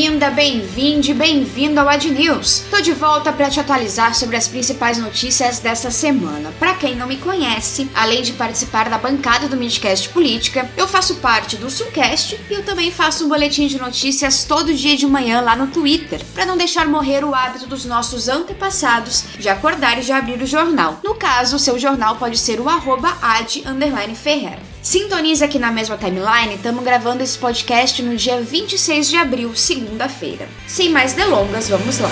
bem-vinda, bem-vinde, bem-vindo ao Ad News. Tô de volta para te atualizar sobre as principais notícias dessa semana. Para quem não me conhece, além de participar da bancada do Midcast Política, eu faço parte do Sulcast e eu também faço um boletim de notícias todo dia de manhã lá no Twitter, para não deixar morrer o hábito dos nossos antepassados de acordar e de abrir o jornal. No caso, seu jornal pode ser o arroba ad. Sintonize aqui na mesma timeline, estamos gravando esse podcast no dia 26 de abril, segunda-feira. Sem mais delongas, vamos lá.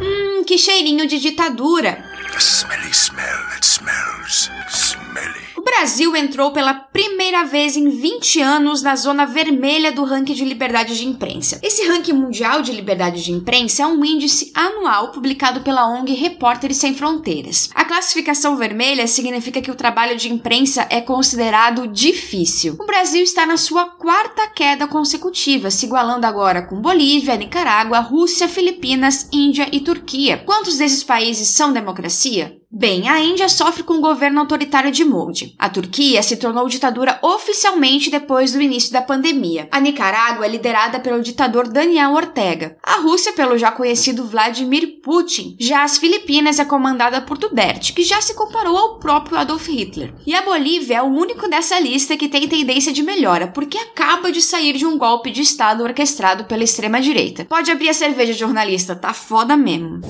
Hum, que cheirinho de ditadura! A smelly smell that smells smelly. Brasil entrou pela primeira vez em 20 anos na zona vermelha do ranking de liberdade de imprensa. Esse ranking mundial de liberdade de imprensa é um índice anual publicado pela ONG Repórteres Sem Fronteiras. A classificação vermelha significa que o trabalho de imprensa é considerado difícil. O Brasil está na sua quarta queda consecutiva, se igualando agora com Bolívia, Nicarágua, Rússia, Filipinas, Índia e Turquia. Quantos desses países são democracia? Bem, a Índia sofre com o governo autoritário de Modi. A Turquia se tornou ditadura oficialmente depois do início da pandemia. A Nicarágua é liderada pelo ditador Daniel Ortega. A Rússia pelo já conhecido Vladimir Putin. Já as Filipinas é comandada por Duterte, que já se comparou ao próprio Adolf Hitler. E a Bolívia é o único dessa lista que tem tendência de melhora, porque acaba de sair de um golpe de estado orquestrado pela extrema direita. Pode abrir a cerveja, jornalista, tá foda mesmo.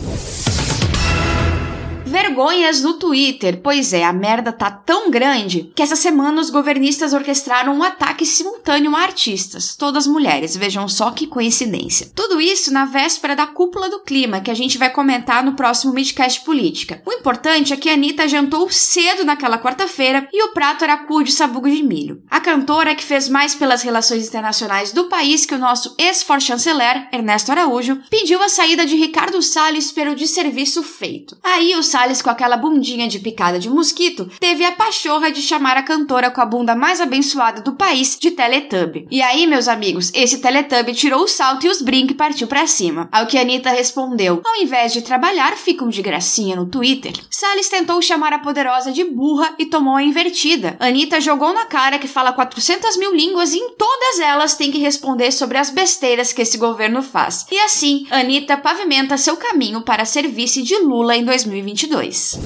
Vergonhas no Twitter. Pois é, a merda tá tão grande que essa semana os governistas orquestraram um ataque simultâneo a artistas, todas mulheres. Vejam só que coincidência. Tudo isso na véspera da cúpula do clima, que a gente vai comentar no próximo Midcast Política. O importante é que a Anitta jantou cedo naquela quarta-feira e o prato era cu de sabugo de milho. A cantora, que fez mais pelas relações internacionais do país que o nosso ex-for-chanceler, Ernesto Araújo, pediu a saída de Ricardo Salles pelo desserviço feito. Aí o Salles Salles, com aquela bundinha de picada de mosquito, teve a pachorra de chamar a cantora com a bunda mais abençoada do país de Teletubby. E aí, meus amigos, esse Teletubby tirou o salto e os brincos e partiu pra cima. Ao que Anitta respondeu: ao invés de trabalhar, ficam de gracinha no Twitter. Salles tentou chamar a poderosa de burra e tomou a invertida. Anitta jogou na cara que fala 400 mil línguas e em todas elas tem que responder sobre as besteiras que esse governo faz. E assim, Anitta pavimenta seu caminho para ser vice de Lula em 2022. 2022.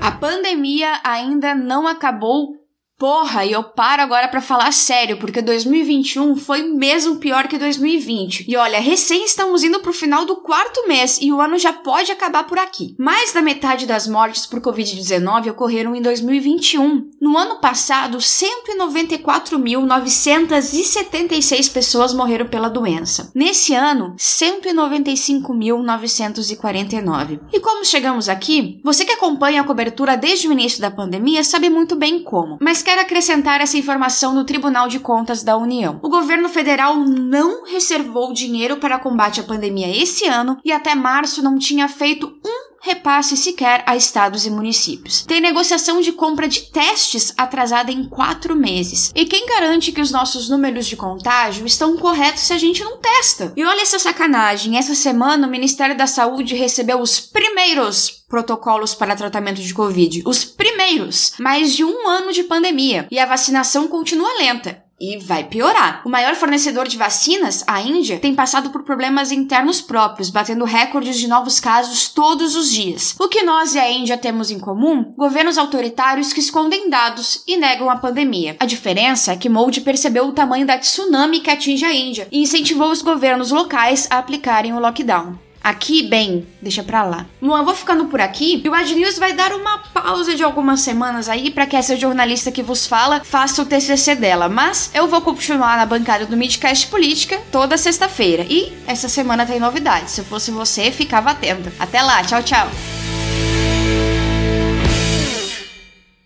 A pandemia ainda não acabou Porra, e eu paro agora para falar sério, porque 2021 foi mesmo pior que 2020. E olha, recém estamos indo pro final do quarto mês e o ano já pode acabar por aqui. Mais da metade das mortes por Covid-19 ocorreram em 2021. No ano passado, 194.976 pessoas morreram pela doença. Nesse ano, 195.949. E como chegamos aqui? Você que acompanha a cobertura desde o início da pandemia sabe muito bem como. Mas quero acrescentar essa informação no Tribunal de Contas da União. O governo federal não reservou dinheiro para combate à pandemia esse ano e até março não tinha feito um repasse sequer a estados e municípios. Tem negociação de compra de testes atrasada em quatro meses. E quem garante que os nossos números de contágio estão corretos se a gente não testa? E olha essa sacanagem: essa semana o Ministério da Saúde recebeu os primeiros protocolos para tratamento de Covid. Os primeiros! Mais de um ano de pandemia. E a vacinação continua lenta. E vai piorar. O maior fornecedor de vacinas, a Índia, tem passado por problemas internos próprios, batendo recordes de novos casos todos os dias. O que nós e a Índia temos em comum? Governos autoritários que escondem dados e negam a pandemia. A diferença é que Modi percebeu o tamanho da tsunami que atinge a Índia e incentivou os governos locais a aplicarem o lockdown. Aqui, bem, deixa pra lá. Bom, eu vou ficando por aqui e o Ad News vai dar uma pausa de algumas semanas aí para que essa jornalista que vos fala faça o TCC dela. Mas eu vou continuar na bancada do Midcast Política toda sexta-feira. E essa semana tem novidades. Se fosse você, ficava atento. Até lá, tchau, tchau.